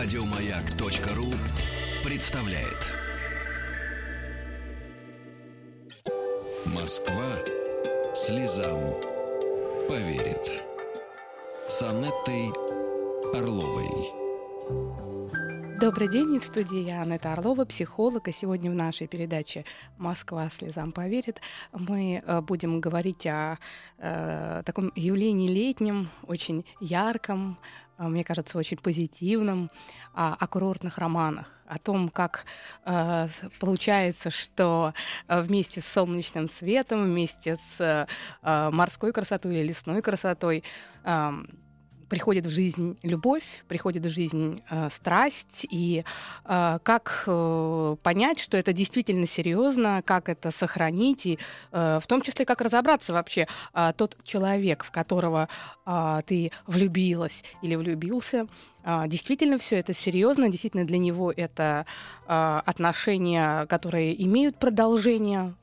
Радиомаяк.ру представляет. Москва слезам поверит. С Анеттой Орловой. Добрый день, в студии я Анетта Орлова, психолог, и сегодня в нашей передаче «Москва слезам поверит» мы э, будем говорить о э, таком явлении летнем, очень ярком, мне кажется, очень позитивном, о, о курортных романах, о том, как э, получается, что вместе с солнечным светом, вместе с морской красотой или лесной красотой приходит в жизнь любовь, приходит в жизнь э, страсть, и э, как э, понять, что это действительно серьезно, как это сохранить, и э, в том числе как разобраться вообще э, тот человек, в которого э, ты влюбилась или влюбился, э, действительно все это серьезно, действительно для него это э, отношения, которые имеют продолжение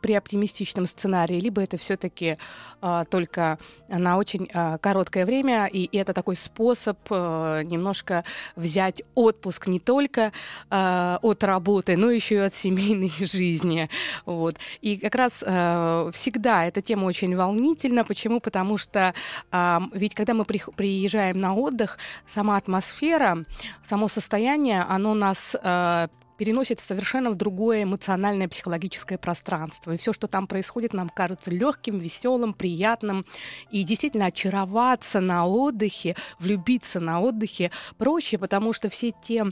при оптимистичном сценарии, либо это все-таки а, только на очень а, короткое время, и это такой способ а, немножко взять отпуск не только а, от работы, но еще и от семейной жизни. Вот. И как раз а, всегда эта тема очень волнительна. Почему? Потому что а, ведь когда мы при, приезжаем на отдых, сама атмосфера, само состояние, оно нас а, переносит в совершенно в другое эмоциональное психологическое пространство. И все, что там происходит, нам кажется легким, веселым, приятным. И действительно очароваться на отдыхе, влюбиться на отдыхе проще, потому что все те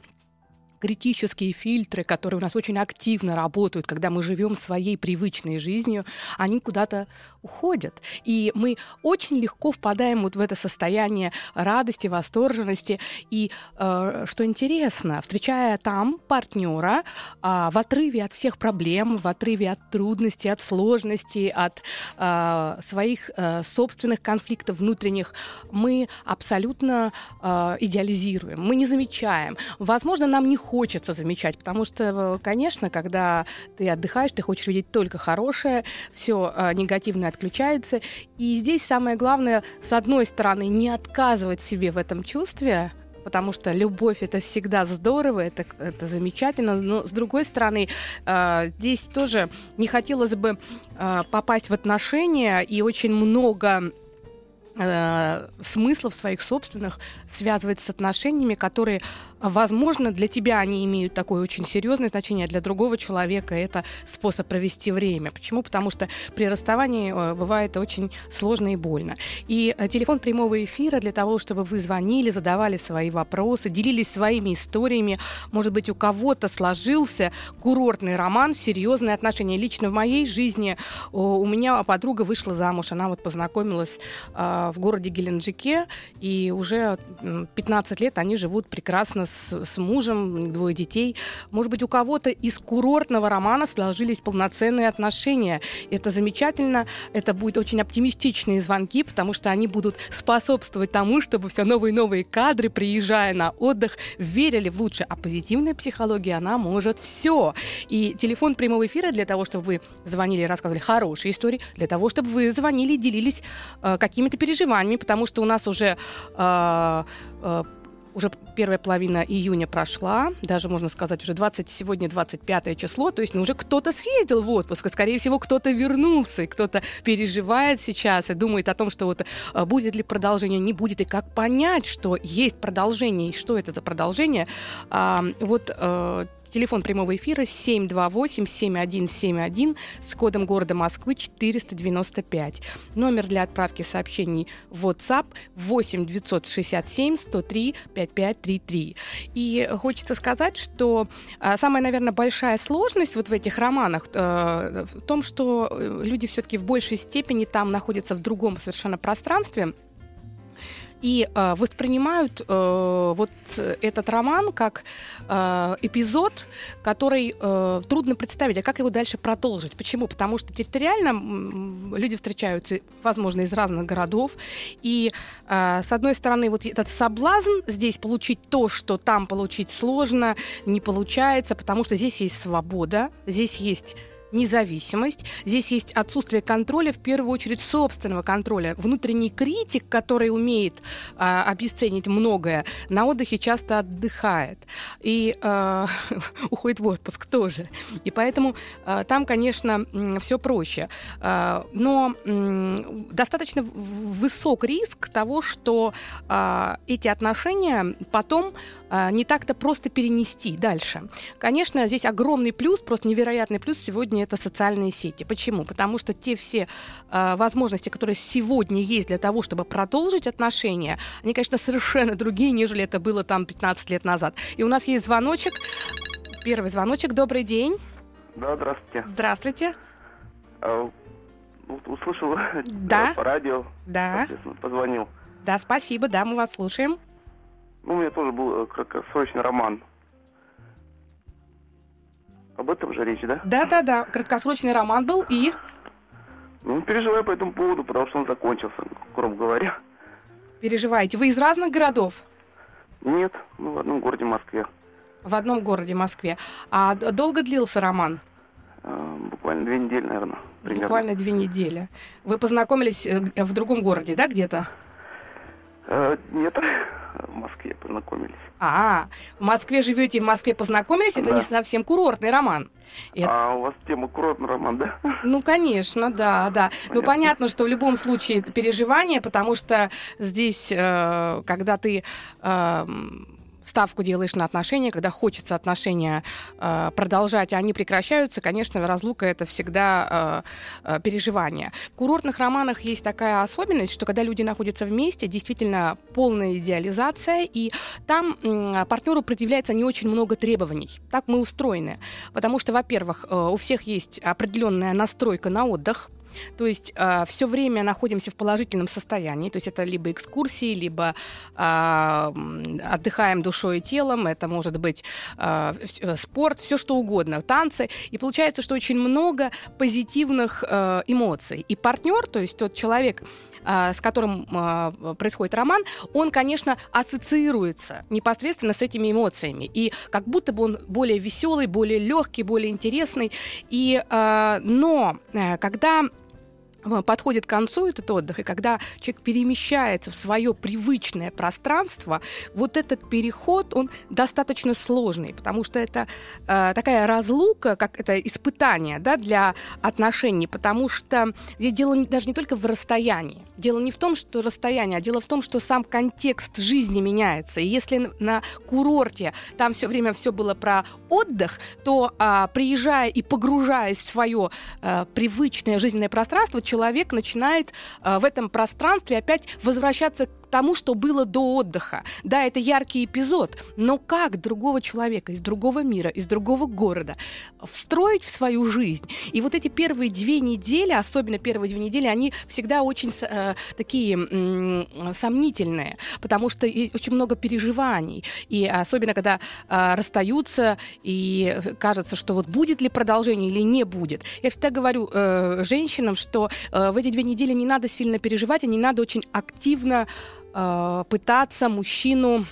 критические фильтры, которые у нас очень активно работают, когда мы живем своей привычной жизнью, они куда-то уходят. И мы очень легко впадаем вот в это состояние радости, восторженности. И э, что интересно, встречая там партнера э, в отрыве от всех проблем, в отрыве от трудностей, от сложностей, от э, своих э, собственных конфликтов внутренних, мы абсолютно э, идеализируем, мы не замечаем. Возможно, нам не хочется замечать, потому что, конечно, когда ты отдыхаешь, ты хочешь видеть только хорошее, все э, негативное отключается. И здесь самое главное, с одной стороны, не отказывать себе в этом чувстве, потому что любовь это всегда здорово, это, это замечательно. Но с другой стороны, э, здесь тоже не хотелось бы э, попасть в отношения, и очень много э, смыслов своих собственных связывать с отношениями, которые Возможно, для тебя они имеют такое очень серьезное значение, а для другого человека это способ провести время. Почему? Потому что при расставании э, бывает очень сложно и больно. И э, телефон прямого эфира для того, чтобы вы звонили, задавали свои вопросы, делились своими историями. Может быть, у кого-то сложился курортный роман, серьезные отношения. Лично в моей жизни у меня подруга вышла замуж, она вот познакомилась э, в городе Геленджике, и уже 15 лет они живут прекрасно с, с мужем, двое детей. Может быть, у кого-то из курортного романа сложились полноценные отношения. Это замечательно, это будут очень оптимистичные звонки, потому что они будут способствовать тому, чтобы все новые и новые кадры, приезжая на отдых, верили в лучшее. А позитивная психология, она может все. И телефон прямого эфира для того, чтобы вы звонили и рассказывали хорошие истории, для того, чтобы вы звонили и делились э, какими-то переживаниями, потому что у нас уже э, э, уже первая половина июня прошла, даже можно сказать уже 20, сегодня 25 число, то есть ну, уже кто-то съездил в отпуск, и, скорее всего, кто-то вернулся, и кто-то переживает сейчас и думает о том, что вот а, будет ли продолжение, не будет, и как понять, что есть продолжение, и что это за продолжение. А, вот Телефон прямого эфира 728-7171 с кодом города Москвы 495. Номер для отправки сообщений в WhatsApp 8 967 103 5533. И хочется сказать, что а, самая, наверное, большая сложность вот в этих романах э, в том, что э, люди все-таки в большей степени там находятся в другом совершенно пространстве и э, воспринимают э, вот этот роман как э, эпизод, который э, трудно представить, а как его дальше продолжить. Почему? Потому что территориально люди встречаются, возможно, из разных городов, и э, с одной стороны вот этот соблазн здесь получить то, что там получить сложно, не получается, потому что здесь есть свобода, здесь есть независимость, здесь есть отсутствие контроля, в первую очередь собственного контроля. Внутренний критик, который умеет а, обесценить многое, на отдыхе часто отдыхает и а, уходит в отпуск тоже. И поэтому а, там, конечно, все проще. А, но м, достаточно высок риск того, что а, эти отношения потом не так-то просто перенести дальше. Конечно, здесь огромный плюс, просто невероятный плюс сегодня это социальные сети. Почему? Потому что те все э, возможности, которые сегодня есть для того, чтобы продолжить отношения, они, конечно, совершенно другие, нежели это было там 15 лет назад. И у нас есть звоночек. Первый звоночек. Добрый день. Да, здравствуйте. Здравствуйте. А, услышал да. радио. Да. Позвонил. Да, спасибо, да, мы вас слушаем. Ну, у меня тоже был э, краткосрочный роман. Об этом же речь, да? Да-да-да, краткосрочный роман был и... Ну, переживаю по этому поводу, потому что он закончился, грубо говоря. Переживаете. Вы из разных городов? Нет, ну, в одном городе Москве. В одном городе Москве. А долго длился роман? А, буквально две недели, наверное. Примерно. Буквально две недели. Вы познакомились э, в другом городе, да, где-то? Э, нет, в Москве познакомились. А, в Москве живете, в Москве познакомились, это да. не совсем курортный роман. Это... А у вас тема курортный роман, да? Ну, конечно, да, да. Ну, понятно. Ну, понятно, что в любом случае переживание, потому что здесь, э, когда ты э, ставку делаешь на отношения, когда хочется отношения э, продолжать, а они прекращаются, конечно, разлука это всегда э, э, переживание. В курортных романах есть такая особенность, что когда люди находятся вместе, действительно полная идеализация, и там э, партнеру предъявляется не очень много требований. Так мы устроены. Потому что, во-первых, э, у всех есть определенная настройка на отдых, то есть э, все время находимся в положительном состоянии. То есть это либо экскурсии, либо э, отдыхаем душой и телом. Это может быть э, спорт, все что угодно, танцы. И получается, что очень много позитивных э, эмоций. И партнер, то есть тот человек, с которым происходит роман, он, конечно, ассоциируется непосредственно с этими эмоциями. И как будто бы он более веселый, более легкий, более интересный. И, но э, когда подходит к концу этот отдых, и когда человек перемещается в свое привычное пространство, вот этот переход, он достаточно сложный, потому что это э, такая разлука, как это испытание да, для отношений, потому что здесь дело даже не только в расстоянии. Дело не в том, что расстояние, а дело в том, что сам контекст жизни меняется. И если на курорте там все время все было про отдых, то э, приезжая и погружаясь в свое э, привычное жизненное пространство, человек начинает э, в этом пространстве опять возвращаться тому, что было до отдыха. Да, это яркий эпизод, но как другого человека из другого мира, из другого города встроить в свою жизнь? И вот эти первые две недели, особенно первые две недели, они всегда очень э, такие э, сомнительные, потому что есть очень много переживаний. И особенно, когда э, расстаются, и кажется, что вот будет ли продолжение или не будет. Я всегда говорю э, женщинам, что э, в эти две недели не надо сильно переживать, и не надо очень активно пытаться мужчину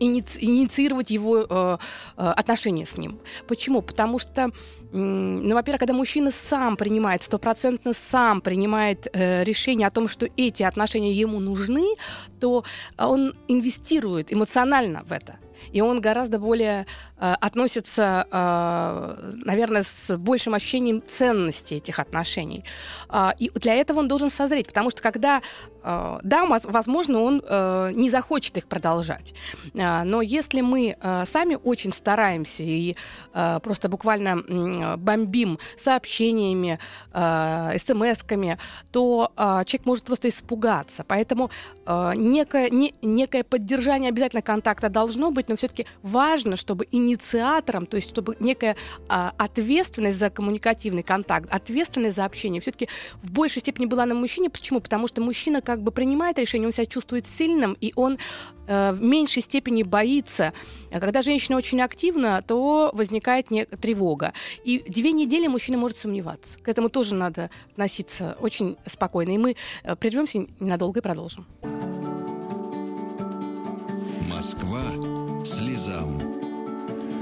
инициировать его э, э, отношения с ним. Почему? Потому что ну, во-первых, когда мужчина сам принимает, стопроцентно сам принимает э, решение о том, что эти отношения ему нужны, то он инвестирует эмоционально в это. И он гораздо более э, относится, э, наверное, с большим ощущением ценности этих отношений. Э, и для этого он должен созреть, потому что когда Э, да, возможно, он э, не захочет их продолжать. Э, но если мы сами очень стараемся и просто буквально бомбим сообщениями, смс-ками, то человек может просто испугаться. Поэтому некое, не, некое поддержание обязательно контакта должно быть, но все-таки важно, чтобы инициатором, то есть чтобы некая ответственность за коммуникативный контакт, ответственность за общение все-таки в большей степени была на мужчине. Почему? Потому что мужчина как бы принимает решение, он себя чувствует сильным, и он э, в меньшей степени боится. А когда женщина очень активна, то возникает не... тревога. И две недели мужчина может сомневаться. К этому тоже надо относиться очень спокойно. И мы э, прервемся ненадолго и продолжим. Москва слезам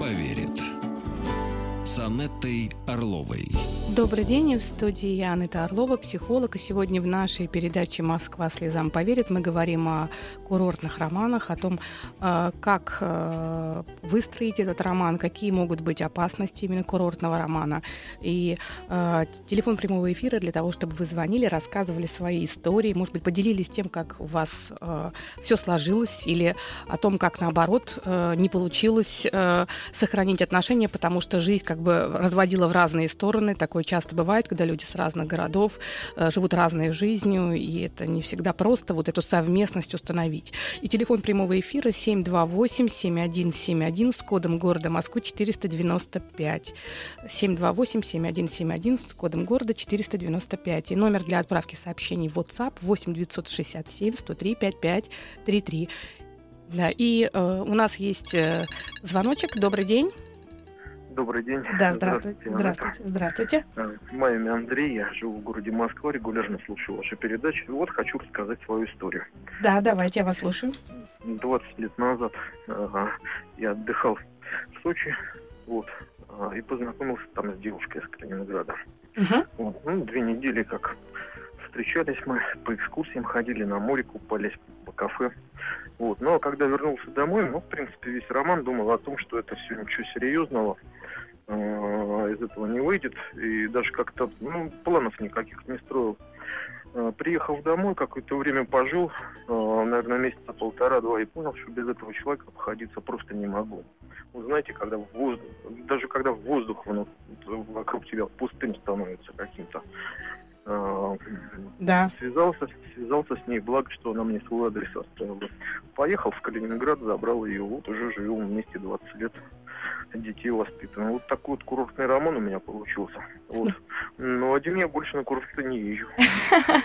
поверит. Анеттой Орловой. Добрый день, в студии я Анетта Орлова, психолог. И сегодня в нашей передаче «Москва слезам поверит» мы говорим о курортных романах, о том, э, как э, выстроить этот роман, какие могут быть опасности именно курортного романа. И э, телефон прямого эфира для того, чтобы вы звонили, рассказывали свои истории, может быть, поделились тем, как у вас все сложилось, или о том, как, наоборот, не получилось сохранить отношения, потому что жизнь как бы разводила в разные стороны. Такое часто бывает, когда люди с разных городов э, живут разной жизнью, и это не всегда просто вот эту совместность установить. И телефон прямого эфира 728-7171 с кодом города Москвы 495. 728-7171 с кодом города 495. И номер для отправки сообщений в WhatsApp 8 967 103 5533. Да, и э, у нас есть э, звоночек. Добрый день. Добрый день. Да, здравствуйте. Здравствуйте. Здравствуйте. Э, мое имя Андрей, я живу в городе Москва, регулярно слушаю ваши передачи. Вот хочу рассказать свою историю. Да, давайте, я вас слушаю. 20 лет назад ага, я отдыхал в Сочи, вот, а, и познакомился там с девушкой из Калининграда. Угу. Вот, ну, две недели как встречались мы, по экскурсиям ходили, на море купались, по кафе. Вот. Но когда вернулся домой, ну, в принципе, весь роман думал о том, что это все ничего серьезного э, из этого не выйдет. И даже как-то, ну, планов никаких не строил. Э, приехав домой, какое-то время пожил, э, наверное, месяца полтора-два, и понял, что без этого человека обходиться просто не могу. Вы знаете, когда в воздух, даже когда воздух ну, вокруг тебя пустым становится каким-то, Э, да. Связался, связался с ней, благо, что она мне свой адрес оставила. Поехал в Калининград, забрал ее, вот уже живем вместе 20 лет, детей воспитываем. Вот такой вот курортный роман у меня получился. Вот. Но один я больше на курорты не езжу.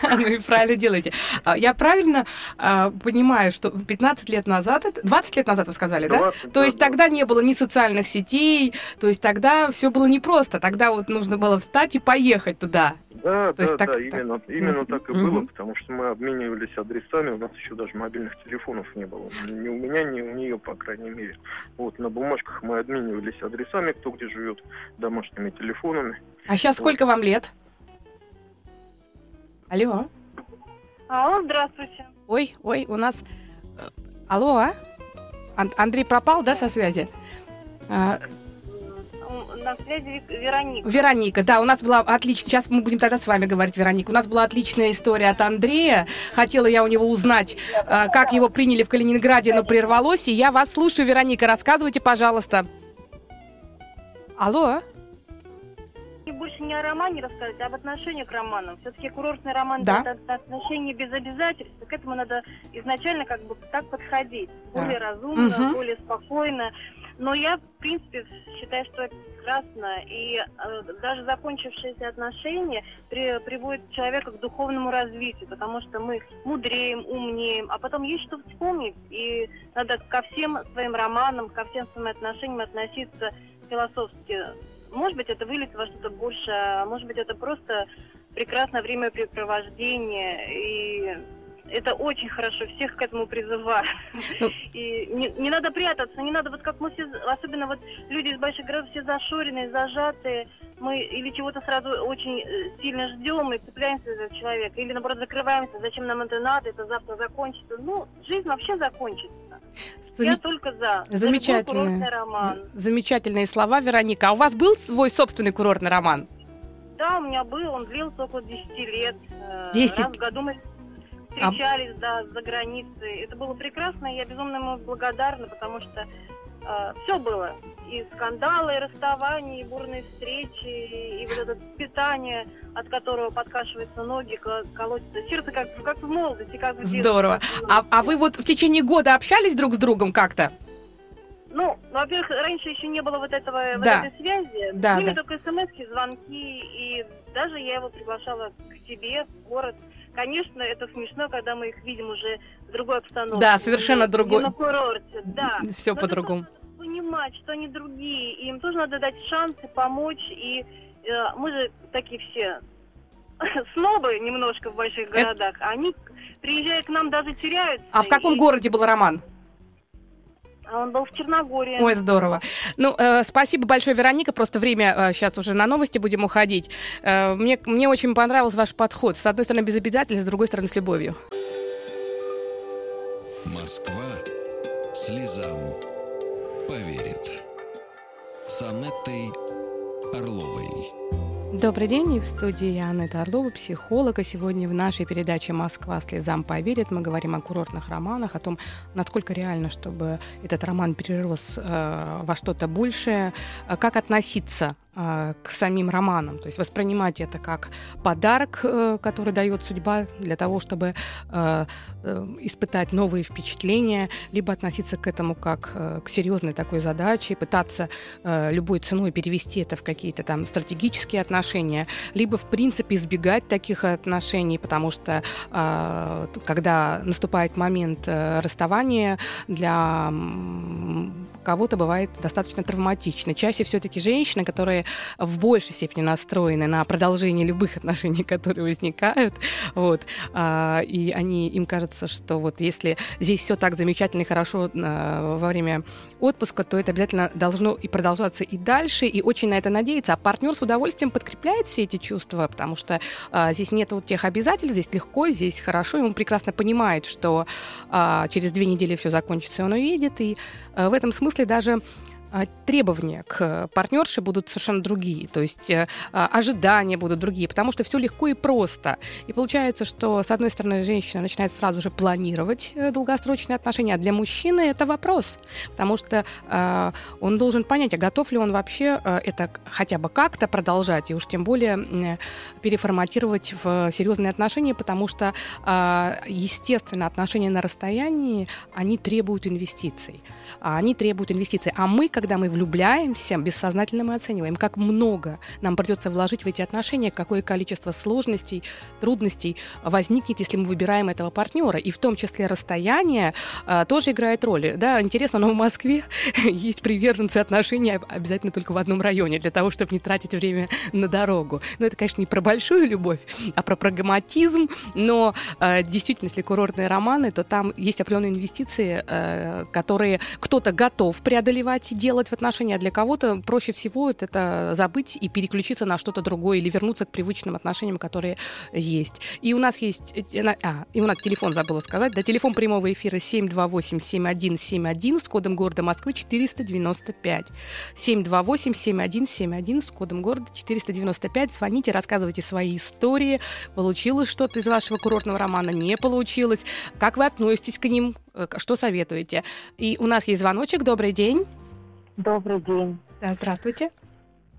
Ну и правильно делаете. А, я правильно а, понимаю, что 15 лет назад, 20 лет назад вы сказали, да? То есть тогда не было ни социальных сетей, то есть тогда все было непросто. Тогда вот нужно было встать и поехать туда. Да, То да, есть, так, да, именно, именно mm-hmm. так и mm-hmm. было, потому что мы обменивались адресами, у нас еще даже мобильных телефонов не было. Ни у меня, ни у нее, по крайней мере. Вот, на бумажках мы обменивались адресами, кто где живет, домашними телефонами. А сейчас вот. сколько вам лет? Алло. Алло, здравствуйте. Ой, ой, у нас... Э, алло, а? Андрей пропал, да, со связи? А, на связи Вероника. Вероника, да, у нас была отличная... Сейчас мы будем тогда с вами говорить, Вероника. У нас была отличная история от Андрея. Хотела я у него узнать, э, как его приняли в Калининграде, но прервалось. И я вас слушаю, Вероника. Рассказывайте, пожалуйста. Алло? И больше не о романе рассказать, а об отношении к роману. Все-таки курортный роман да. это отношение без обязательств. К этому надо изначально как бы так подходить. Более да. разумно, угу. более спокойно. Но я, в принципе, считаю, что это прекрасно. И э, даже закончившиеся отношения при, приводят человека к духовному развитию, потому что мы мудреем, умнеем, а потом есть что вспомнить. И надо ко всем своим романам, ко всем своим отношениям относиться философски. Может быть, это выльется во что-то большее, а может быть, это просто прекрасное времяпрепровождение. И это очень хорошо, всех к этому призываю. Ну. И не, не надо прятаться, не надо, вот как мы все, особенно вот люди из больших городов, все зашоренные, зажатые, мы или чего-то сразу очень э, сильно ждем и цепляемся за человека, или наоборот закрываемся, зачем нам это надо, это завтра закончится. Ну, жизнь вообще закончится. Зам... Я только за. Замечательные. роман. Замечательные слова, Вероника. А у вас был свой собственный курортный роман? Да, у меня был, он длился около 10 лет. 10? Э, Раз в году мы встречались, а... да, за границей. Это было прекрасно, и я безумно ему благодарна, потому что э, все было. И скандалы, и расставания, и бурные встречи, и, и вот это питание, от которого подкашиваются ноги, колотится сердце, как, как в молодости, как в детстве. Здорово. А, а вы вот в течение года общались друг с другом как-то? Ну, во-первых, раньше еще не было вот этого да. вот этой связи. Да, с ними да. только смс звонки, и даже я его приглашала к себе в город. Конечно, это смешно, когда мы их видим уже в другой обстановке. Да, совершенно другой. на курорте, да. Все по-другому. Понимать, что они другие, и им тоже надо дать шансы помочь, и э, мы же такие все снобы немножко в больших городах, это... они, приезжая к нам, даже теряются. А в каком и... городе был роман? Он был в Черногории. Ой, здорово. Ну, э, спасибо большое, Вероника. Просто время э, сейчас уже на новости будем уходить. Э, мне, мне очень понравился ваш подход. С одной стороны, без обязательств, с другой стороны, с любовью. Москва слезам поверит. С Анеттой Орловой. Добрый день, и в студии я Анетта Орлова, психолог. И сегодня в нашей передаче «Москва слезам поверит» мы говорим о курортных романах, о том, насколько реально, чтобы этот роман перерос э, во что-то большее, э, как относиться а, к самим романам, то есть воспринимать это как подарок, э, который дает судьба для того, чтобы э, э, испытать новые впечатления, либо относиться к этому как к серьезной такой задаче, пытаться любой ценой перевести это в какие-то там стратегические отношения, либо в принципе избегать таких отношений, потому что когда наступает момент расставания для кого-то бывает достаточно травматично. Чаще все-таки женщины, которые в большей степени настроены на продолжение любых отношений, которые возникают, вот, а, и они, им кажется, что вот если здесь все так замечательно и хорошо а, во время отпуска, то это обязательно должно и продолжаться и дальше, и очень на это надеяться. А партнер с удовольствием подкрепляет все эти чувства, потому что а, здесь нет вот тех обязательств, здесь легко, здесь хорошо, и он прекрасно понимает, что а, через две недели все закончится, и он уедет, и а, в этом смысле даже требования к партнерше будут совершенно другие, то есть э, а, ожидания будут другие, потому что все легко и просто. И получается, что, с одной стороны, женщина начинает сразу же планировать э, долгосрочные отношения, а для мужчины это вопрос, потому что э, он должен понять, а готов ли он вообще это хотя бы как-то продолжать, и уж тем более переформатировать в серьезные отношения, потому что, естественно, отношения на расстоянии, они требуют инвестиций. Они требуют инвестиций. А мы, как когда мы влюбляемся, бессознательно мы оцениваем, как много нам придется вложить в эти отношения, какое количество сложностей, трудностей возникнет, если мы выбираем этого партнера. И в том числе расстояние а, тоже играет роль. Да, интересно, но в Москве есть приверженцы отношений обязательно только в одном районе, для того, чтобы не тратить время на дорогу. Но это, конечно, не про большую любовь, а про прагматизм. Но э, действительно, если курортные романы, то там есть определенные инвестиции, э, которые кто-то готов преодолевать делать, в отношениях. Для кого-то проще всего это забыть и переключиться на что-то другое или вернуться к привычным отношениям, которые есть. И у нас есть... А, и у нас телефон забыла сказать. Да, телефон прямого эфира 728-7171 с кодом города Москвы 495. 728-7171 с кодом города 495. Звоните, рассказывайте свои истории. Получилось что-то из вашего курортного романа, не получилось. Как вы относитесь к ним? Э, что советуете? И у нас есть звоночек. Добрый день. Добрый день. Да, здравствуйте.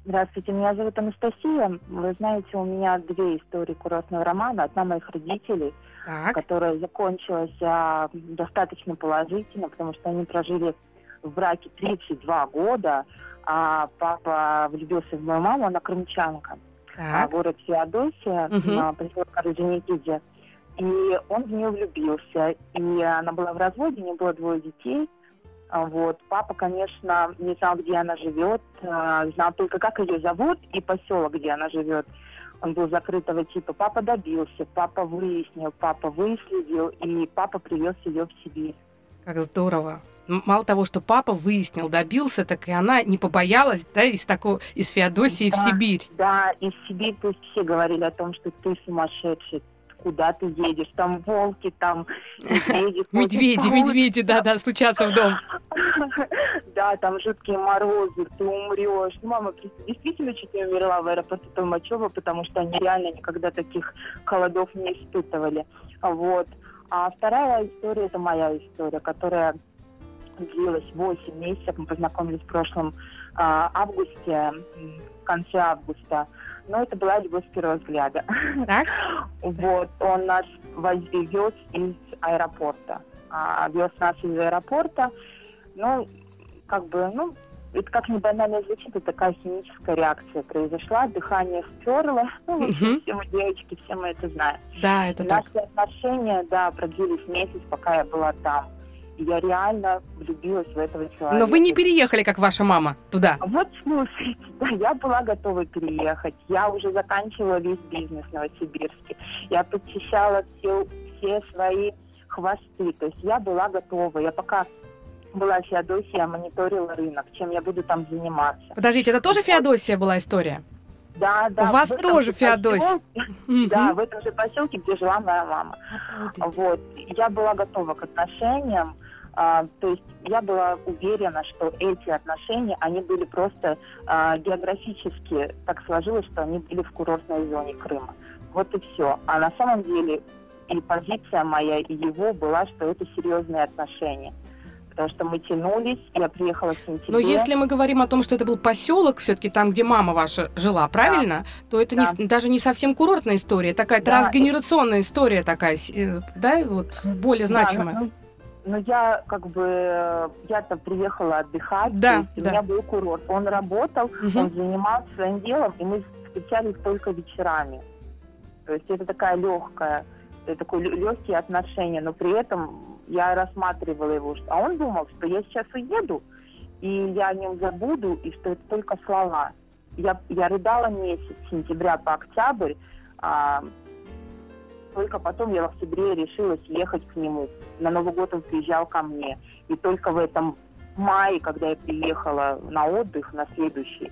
Здравствуйте, меня зовут Анастасия. Вы знаете, у меня две истории курортного романа. Одна моих родителей, так. которая закончилась а, достаточно положительно, потому что они прожили в браке 32 года, а папа влюбился в мою маму, она крымчанка, а город Феодосия, угу. на поселок Орджоникидзе. И он в нее влюбился. И она была в разводе, у нее было двое детей – а, вот. Папа, конечно, не знал, где она живет, а, знал только, как ее зовут и поселок, где она живет. Он был закрытого типа. Папа добился, папа выяснил, папа выследил, и папа привез ее в Сибирь. Как здорово. Мало того, что папа выяснил, добился, так и она не побоялась, да, из такого, из Феодосии да, в Сибирь. Да, из Сибирь, то есть все говорили о том, что ты сумасшедший, куда ты едешь, там волки, там медведи. Медведи, медведи, да-да, стучатся в дом. Да, там жуткие морозы, ты умрешь. Ну, мама действительно чуть не умерла в аэропорту Толмачева, потому что они реально никогда таких холодов не испытывали. Вот. А вторая история, это моя история, которая длилась 8 месяцев. Мы познакомились в прошлом а, августе, в конце августа. Но это была любовь с первого взгляда. Так? Вот, он нас вез из аэропорта. А, вез нас из аэропорта. Ну, как бы, ну, это как не банально звучит, это такая химическая реакция произошла, дыхание сперло. Ну, угу. все мы девочки, все мы это знаем. Да, это Наши так. отношения, да, продлились месяц, пока я была там я реально влюбилась в этого человека. Но вы не переехали, как ваша мама, туда? Вот слушайте, да, я была готова переехать. Я уже заканчивала весь бизнес в Новосибирске. Я подчищала все, все свои хвосты. То есть я была готова. Я пока была Феодосия, мониторила рынок, чем я буду там заниматься. Подождите, это тоже Феодосия была история? Да, да. У вас тоже Феодосия. Да, в этом же поселке, где жила моя мама. Вот. Я была готова к отношениям. А, то есть я была уверена, что эти отношения, они были просто а, географически так сложилось, что они были в курортной зоне Крыма. Вот и все. А на самом деле и позиция моя, и его была, что это серьезные отношения потому что мы тянулись, я приехала в сентябре. Но если мы говорим о том, что это был поселок, все-таки там, где мама ваша жила, правильно? Да. То это да. Не, даже не совсем курортная история, такая да, трансгенерационная история такая, э, да, вот более значимая. Да, ну, ну, я как бы, я-то приехала отдыхать, да, то есть да. у меня был курорт. Он работал, угу. он занимался своим делом, и мы встречались только вечерами. То есть это такая легкая, это такое легкие отношения, но при этом я рассматривала его, а он думал, что я сейчас уеду, и я о нем забуду, и что это только слова. Я, я рыдала месяц, с сентября по октябрь, а, только потом я в октябре решилась ехать к нему. На Новый год он приезжал ко мне. И только в этом мае, когда я приехала на отдых, на следующий,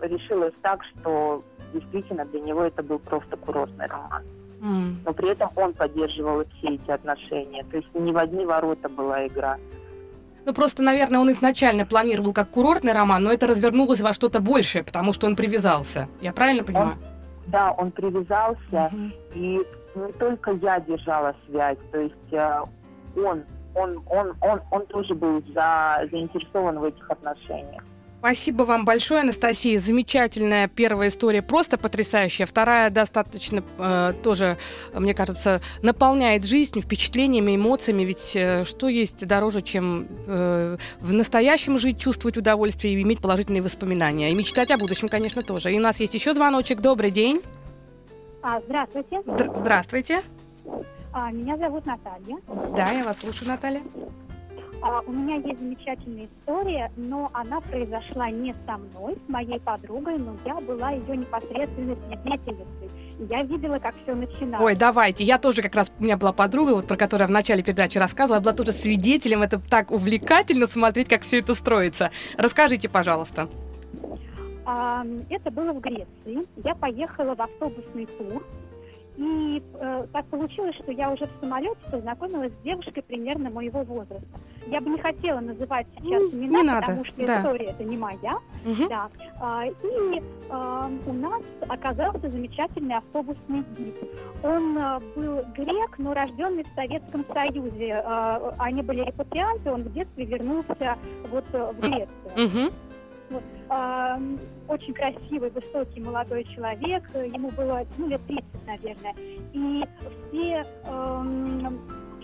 решилась так, что действительно для него это был просто курортный роман. Но при этом он поддерживал все эти отношения. То есть не в одни ворота была игра. Ну, просто, наверное, он изначально планировал как курортный роман, но это развернулось во что-то большее, потому что он привязался. Я правильно понимаю? Он, да, он привязался, угу. и не только я держала связь, то есть э, он, он, он, он, он тоже был за, заинтересован в этих отношениях. Спасибо вам большое, Анастасия. Замечательная первая история, просто потрясающая. Вторая достаточно э, тоже, мне кажется, наполняет жизнь впечатлениями, эмоциями. Ведь э, что есть дороже, чем э, в настоящем жить, чувствовать удовольствие и иметь положительные воспоминания. И мечтать о будущем, конечно, тоже. И у нас есть еще звоночек. Добрый день. А, здравствуйте. Здра- здравствуйте. А, меня зовут Наталья. Да, я вас слушаю, Наталья. А, у меня есть замечательная история, но она произошла не со мной, с моей подругой, но я была ее непосредственной свидетельницей. Я видела, как все начиналось. Ой, давайте. Я тоже как раз, у меня была подруга, вот про которую я в начале передачи рассказывала, я была тоже свидетелем. Это так увлекательно смотреть, как все это строится. Расскажите, пожалуйста. Это было в Греции. Я поехала в автобусный тур и э, так получилось, что я уже в самолете познакомилась с девушкой примерно моего возраста. Я бы не хотела называть сейчас имена, не потому надо. что да. история это не моя. Угу. Да. А, и а, у нас оказался замечательный автобусный гид. Он а, был грек, но рожденный в Советском Союзе. А, они были репатрианты, он в детстве вернулся вот в Грецию. Угу. Вот, э, очень красивый, высокий молодой человек, ему было ну, лет 30, наверное. И все э,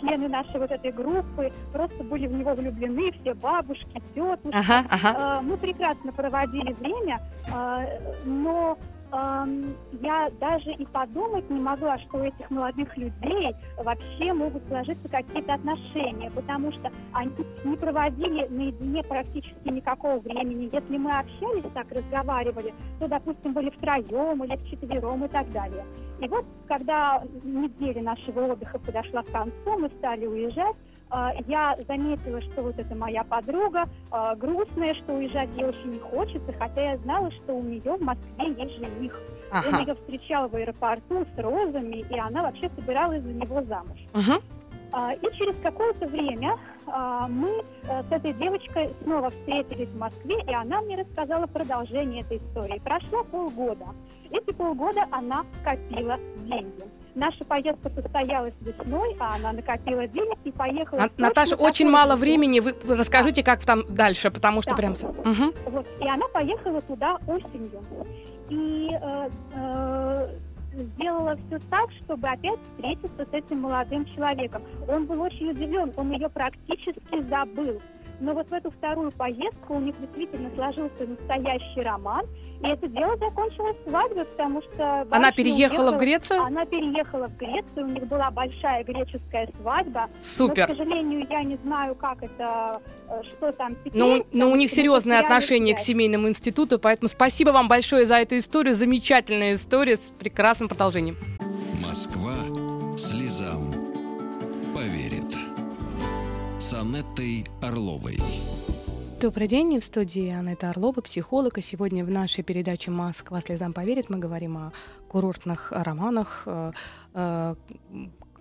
члены нашей вот этой группы просто были в него влюблены, все бабушки, тетушки. Ага, ага. Э, мы прекрасно проводили время, э, но я даже и подумать не могла, что у этих молодых людей вообще могут сложиться какие-то отношения, потому что они не проводили наедине практически никакого времени. Если мы общались, так разговаривали, то, допустим, были втроем или вчетвером и так далее. И вот, когда неделя нашего отдыха подошла к концу, мы стали уезжать, я заметила, что вот это моя подруга, а, грустная, что уезжать ей очень не хочется, хотя я знала, что у нее в Москве есть жених. Ага. Он ее встречал в аэропорту с розами, и она вообще собиралась за него замуж. Ага. И через какое-то время мы э, с этой девочкой снова встретились в Москве, и она мне рассказала продолжение этой истории. Прошло полгода. Эти полгода она копила деньги. Наша поездка состоялась весной, а она накопила денег и поехала. А, Наташа, очень мало времени. Вы расскажите, как там дальше, потому что да. прям. Угу. Вот. И она поехала туда осенью. И э, э, сделала все так, чтобы опять встретиться с этим молодым человеком. Он был очень удивлен, он ее практически забыл. Но вот в эту вторую поездку у них действительно сложился настоящий роман. И это дело закончилось свадьбой, потому что... Она переехала уехала, в Грецию? Она переехала в Грецию, у них была большая греческая свадьба. Супер. Но, к сожалению, я не знаю, как это, э, что там теперь. Но, но у них серьезное отношение к семейному институту, поэтому спасибо вам большое за эту историю. Замечательная история с прекрасным продолжением. Москва слезам поверит. Анеттой Орловой. Добрый день, в студии Анетта Орлова, психолог. И сегодня в нашей передаче «Москва слезам поверит» мы говорим о курортных романах. Э, э,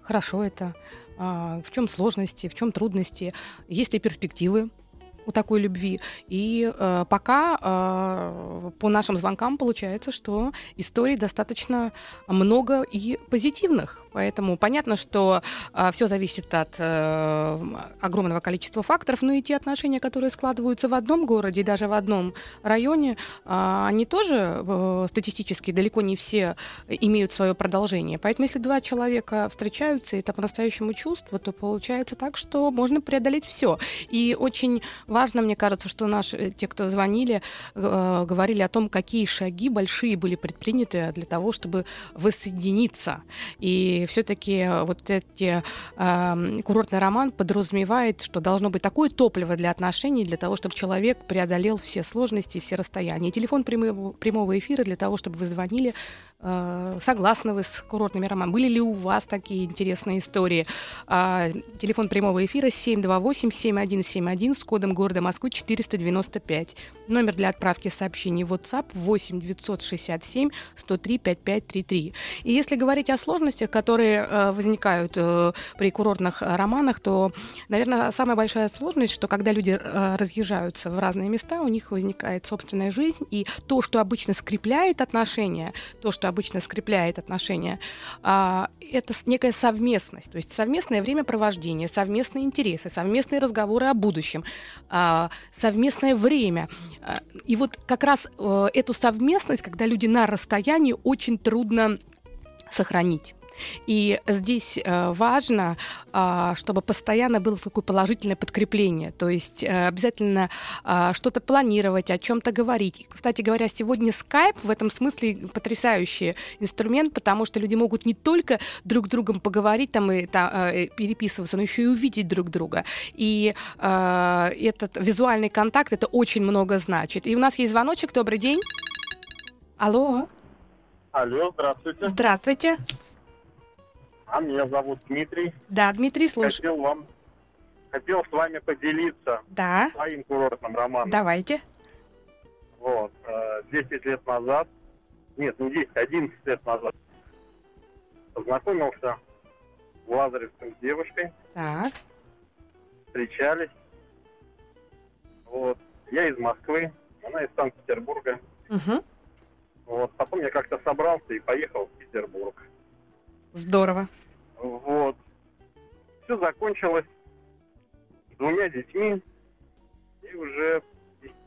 хорошо это, а, в чем сложности, в чем трудности, есть ли перспективы у такой любви. И э, пока э, по нашим звонкам получается, что историй достаточно много и позитивных. Поэтому понятно, что э, все зависит от э, огромного количества факторов, но и те отношения, которые складываются в одном городе даже в одном районе, э, они тоже э, статистически далеко не все имеют свое продолжение. Поэтому если два человека встречаются, и это по-настоящему чувство, то получается так, что можно преодолеть все. И очень важно, мне кажется, что наши, те, кто звонили, э, говорили о том, какие шаги большие были предприняты для того, чтобы воссоединиться. И все-таки вот эти э, курортный роман подразумевает, что должно быть такое топливо для отношений, для того, чтобы человек преодолел все сложности, все расстояния. И телефон прямого, прямого эфира для того, чтобы вы звонили Э, согласны вы с курортными романами? Были ли у вас такие интересные истории? А, телефон прямого эфира 728-7171 с кодом города Москвы 495. Номер для отправки сообщений в WhatsApp 8 967 103 5533. И если говорить о сложностях, которые э, возникают э, при курортных романах, то, наверное, самая большая сложность, что когда люди разъезжаются в разные места, у них возникает собственная жизнь, и то, что обычно скрепляет отношения, то, что обычно скрепляет отношения, а, это некая совместность, то есть совместное времяпровождение, совместные интересы, совместные разговоры о будущем, а, совместное время. А, и вот как раз э, эту совместность, когда люди на расстоянии, очень трудно сохранить. И здесь э, важно, э, чтобы постоянно было такое положительное подкрепление, то есть э, обязательно э, что-то планировать, о чем-то говорить. Кстати говоря, сегодня Skype в этом смысле потрясающий инструмент, потому что люди могут не только друг с другом поговорить там и там, э, переписываться, но еще и увидеть друг друга. И этот визуальный контакт это очень много значит. И у нас есть звоночек. Добрый день. Алло. Алло, здравствуйте. Здравствуйте. А меня зовут Дмитрий. Да, Дмитрий, слушаю. Хотел вам хотел с вами поделиться да. своим курортным романом. Давайте. Вот. Э, десять лет назад, нет, не 10, 11 лет назад познакомился в Лазаревском с девушкой. Так. Встречались. Вот. Я из Москвы, она из Санкт-Петербурга. Угу. Вот. Потом я как-то собрался и поехал в Петербург. Здорово. Вот. Все закончилось двумя детьми и уже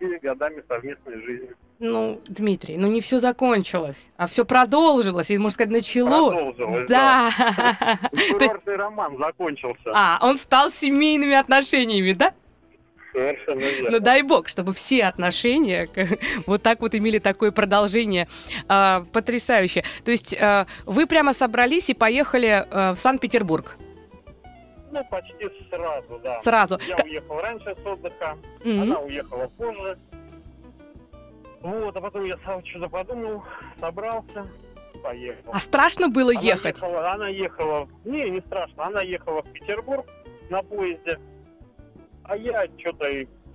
10 годами совместной жизни. Ну, Дмитрий, ну не все закончилось, а все продолжилось, и, можно сказать, началось. Продолжилось, да. да. Курортный роман закончился. А, он стал семейными отношениями, да? Совершенно верно. Ну дай бог, чтобы все отношения вот так вот имели такое продолжение э, потрясающе. То есть э, вы прямо собрались и поехали э, в Санкт-Петербург? Ну, почти сразу, да. Сразу. Я К... уехал раньше с отдыха, mm-hmm. она уехала позже. Вот, а потом я сам что-то подумал, собрался, поехал. А страшно было она ехать? Ехала, она ехала... Не, не страшно. Она ехала в Петербург на поезде. А я что-то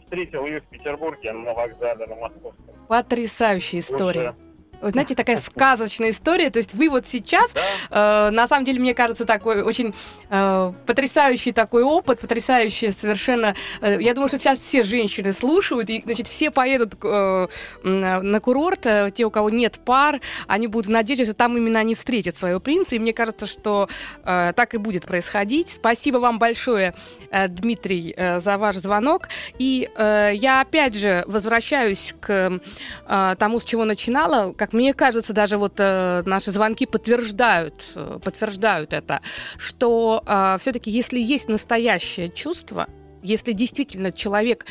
встретил ее в Петербурге на вокзале на Московском. Потрясающая история. Уже вы знаете, такая сказочная история. То есть вы вот сейчас, э, на самом деле, мне кажется, такой очень э, потрясающий такой опыт, потрясающий совершенно. Э, я думаю, что сейчас все женщины слушают, и, значит, все поедут э, на курорт, э, те, у кого нет пар, они будут в надежде, что там именно они встретят своего принца. И мне кажется, что э, так и будет происходить. Спасибо вам большое, э, Дмитрий, э, за ваш звонок. И э, я опять же возвращаюсь к э, тому, с чего начинала, как мне кажется, даже вот э, наши звонки подтверждают, э, подтверждают это, что э, все-таки если есть настоящее чувство, если действительно человек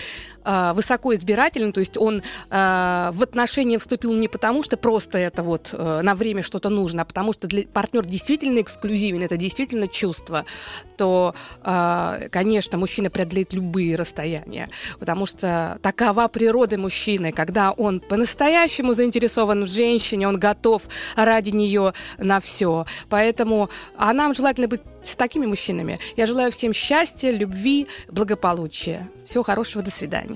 э, высоко избирателен, то есть он э, в отношения вступил не потому, что просто это вот э, на время что-то нужно, а потому что для партнер действительно эксклюзивен, это действительно чувство, то, э, конечно, мужчина преодолеет любые расстояния, потому что такова природа мужчины, когда он по-настоящему заинтересован в женщине, он готов ради нее на все. Поэтому, а нам желательно быть с такими мужчинами. Я желаю всем счастья, любви, благополучия. Всего хорошего, до свидания.